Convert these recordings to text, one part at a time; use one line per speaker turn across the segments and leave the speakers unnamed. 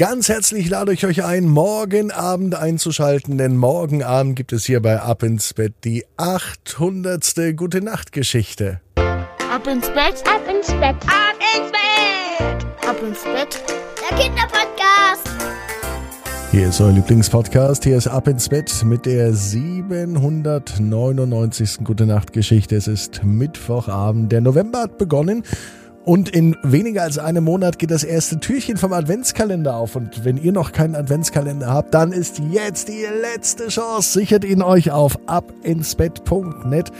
Ganz herzlich lade ich euch ein, morgen Abend einzuschalten, denn morgen Abend gibt es hier bei Ab ins Bett die 800. Gute Nacht Geschichte.
Ab ins Bett, ab ins Bett, ab ins Bett, ab ins Bett, der Kinderpodcast.
Hier ist euer Lieblingspodcast, hier ist Ab ins Bett mit der 799. Gute Nacht Geschichte. Es ist Mittwochabend, der November hat begonnen und in weniger als einem Monat geht das erste Türchen vom Adventskalender auf. Und wenn ihr noch keinen Adventskalender habt, dann ist jetzt die letzte Chance. Sichert ihn euch auf abinsbett.net.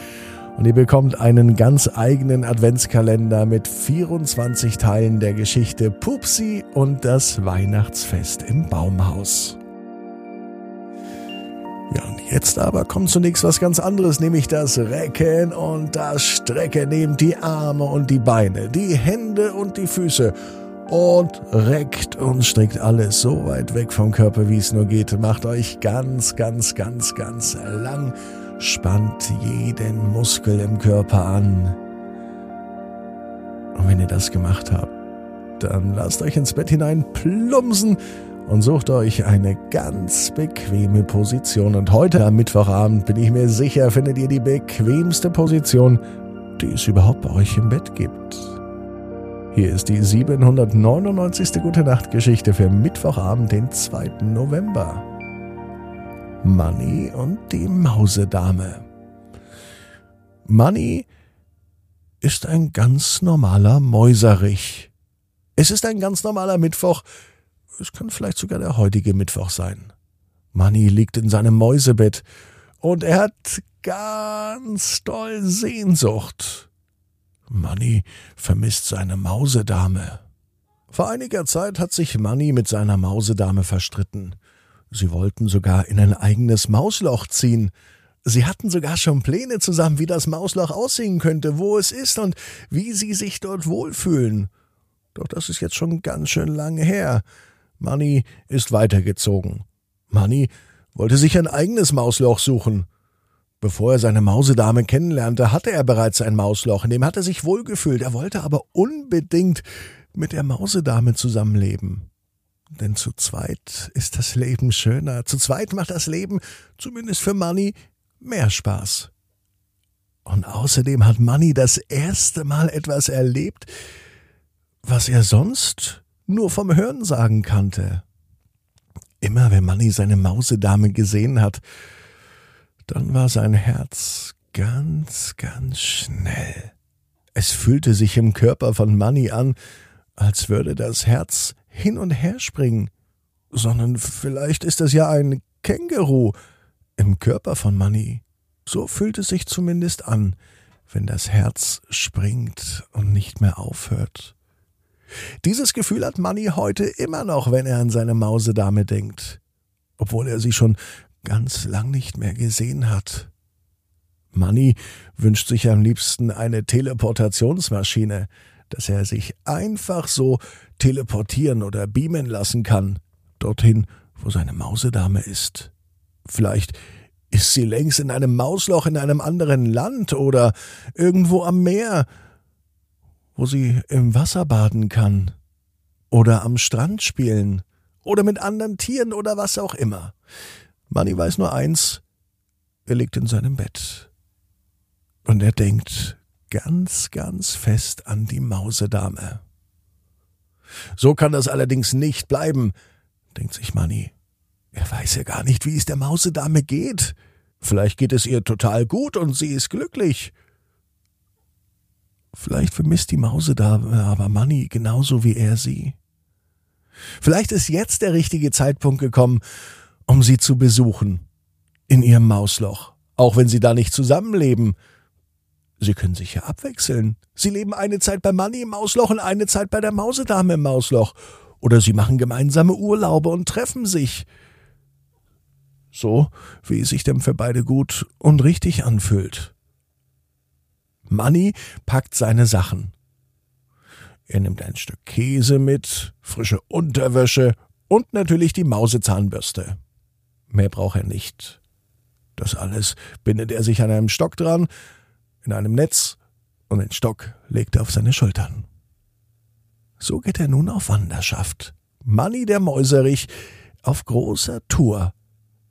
Und ihr bekommt einen ganz eigenen Adventskalender mit 24 Teilen der Geschichte Pupsi und das Weihnachtsfest im Baumhaus. Ja, und jetzt aber kommt zunächst was ganz anderes, nämlich das Recken und das Strecken. Nehmt die Arme und die Beine, die Hände und die Füße und reckt und streckt alles so weit weg vom Körper, wie es nur geht. Macht euch ganz, ganz, ganz, ganz lang. Spannt jeden Muskel im Körper an. Und wenn ihr das gemacht habt, dann lasst euch ins Bett hinein plumpsen und sucht euch eine ganz bequeme Position. Und heute am Mittwochabend bin ich mir sicher, findet ihr die bequemste Position, die es überhaupt bei euch im Bett gibt. Hier ist die 799. Gute Nacht Geschichte für Mittwochabend, den 2. November. Manny und die Mausedame. Manny ist ein ganz normaler Mäuserich. Es ist ein ganz normaler Mittwoch, es kann vielleicht sogar der heutige Mittwoch sein. Manny liegt in seinem Mäusebett und er hat ganz doll Sehnsucht. Manny vermisst seine Mausedame. Vor einiger Zeit hat sich Manny mit seiner Mausedame verstritten. Sie wollten sogar in ein eigenes Mausloch ziehen. Sie hatten sogar schon Pläne zusammen, wie das Mausloch aussehen könnte, wo es ist und wie sie sich dort wohlfühlen. Doch das ist jetzt schon ganz schön lange her. Manny ist weitergezogen. Manny wollte sich ein eigenes Mausloch suchen. Bevor er seine Mausedame kennenlernte, hatte er bereits ein Mausloch, in dem hat er sich wohlgefühlt. Er wollte aber unbedingt mit der Mausedame zusammenleben. Denn zu zweit ist das Leben schöner. Zu zweit macht das Leben, zumindest für Manny, mehr Spaß. Und außerdem hat Manny das erste Mal etwas erlebt, was er sonst nur vom Hörensagen kannte. Immer wenn Manny seine Mausedame gesehen hat, dann war sein Herz ganz, ganz schnell. Es fühlte sich im Körper von Manny an, als würde das Herz hin und her springen. Sondern vielleicht ist es ja ein Känguru im Körper von Manny. So fühlt es sich zumindest an, wenn das Herz springt und nicht mehr aufhört. Dieses Gefühl hat Manny heute immer noch, wenn er an seine Mausedame denkt, obwohl er sie schon ganz lang nicht mehr gesehen hat. Manny wünscht sich am liebsten eine Teleportationsmaschine, dass er sich einfach so teleportieren oder beamen lassen kann, dorthin, wo seine Mausedame ist. Vielleicht ist sie längst in einem Mausloch in einem anderen Land oder irgendwo am Meer, wo sie im Wasser baden kann oder am Strand spielen oder mit anderen Tieren oder was auch immer. Manny weiß nur eins, er liegt in seinem Bett. Und er denkt ganz, ganz fest an die Mausedame. So kann das allerdings nicht bleiben, denkt sich Manny. Er weiß ja gar nicht, wie es der Mausedame geht. Vielleicht geht es ihr total gut und sie ist glücklich. Vielleicht vermisst die Mausedame aber Manny genauso wie er sie. Vielleicht ist jetzt der richtige Zeitpunkt gekommen, um sie zu besuchen. In ihrem Mausloch. Auch wenn sie da nicht zusammenleben. Sie können sich ja abwechseln. Sie leben eine Zeit bei Manny im Mausloch und eine Zeit bei der Mausedame im Mausloch. Oder sie machen gemeinsame Urlaube und treffen sich. So, wie es sich dem für beide gut und richtig anfühlt. Manny packt seine Sachen. Er nimmt ein Stück Käse mit, frische Unterwäsche und natürlich die Mausezahnbürste. Mehr braucht er nicht. Das alles bindet er sich an einem Stock dran, in einem Netz, und den Stock legt er auf seine Schultern. So geht er nun auf Wanderschaft. Manni der Mäuserich auf großer Tour.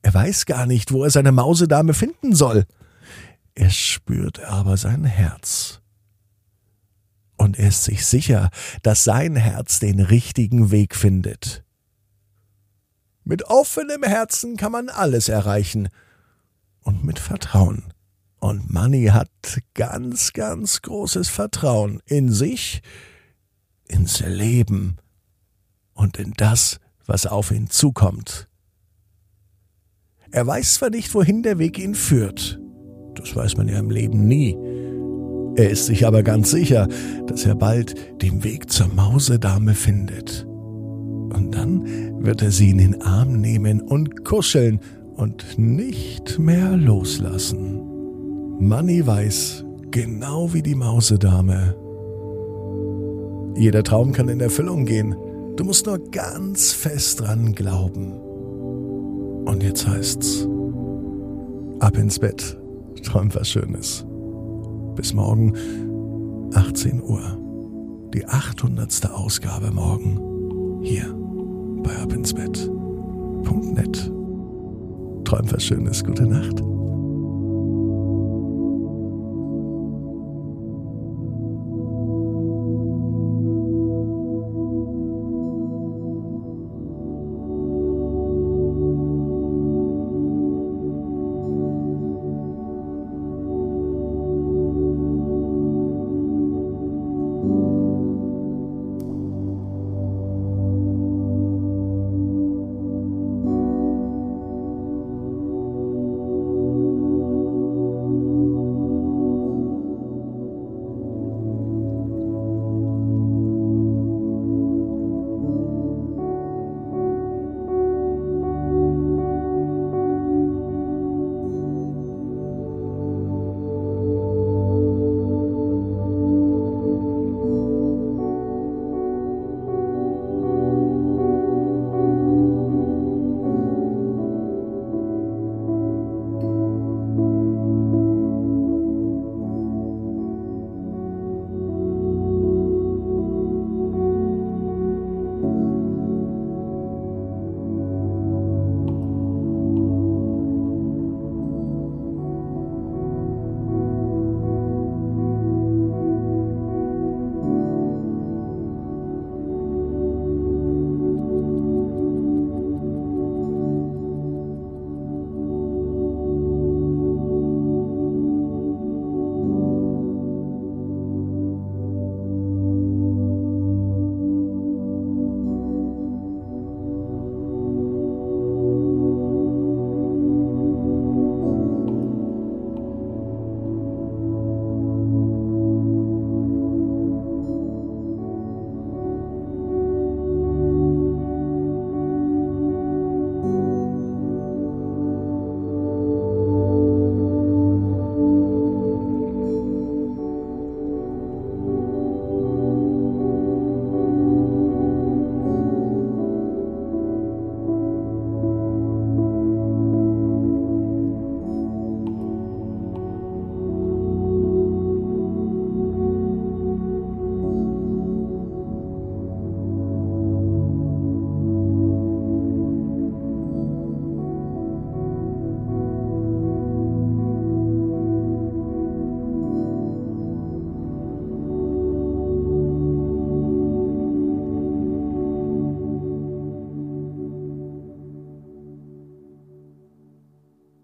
Er weiß gar nicht, wo er seine Mausedame finden soll. Er spürt aber sein Herz. Und er ist sich sicher, dass sein Herz den richtigen Weg findet. Mit offenem Herzen kann man alles erreichen. Und mit Vertrauen. Und Manny hat ganz, ganz großes Vertrauen in sich, ins Leben und in das, was auf ihn zukommt. Er weiß zwar nicht, wohin der Weg ihn führt, das weiß man ja im Leben nie. Er ist sich aber ganz sicher, dass er bald den Weg zur Mausedame findet. Und dann wird er sie in den Arm nehmen und kuscheln und nicht mehr loslassen. Manny weiß, genau wie die Mausedame. Jeder Traum kann in Erfüllung gehen. Du musst nur ganz fest dran glauben. Und jetzt heißt's, ab ins Bett, träum was Schönes. Bis morgen, 18 Uhr. Die 800. Ausgabe morgen. Hier bei abinsbett.net. Träum was Schönes. Gute Nacht.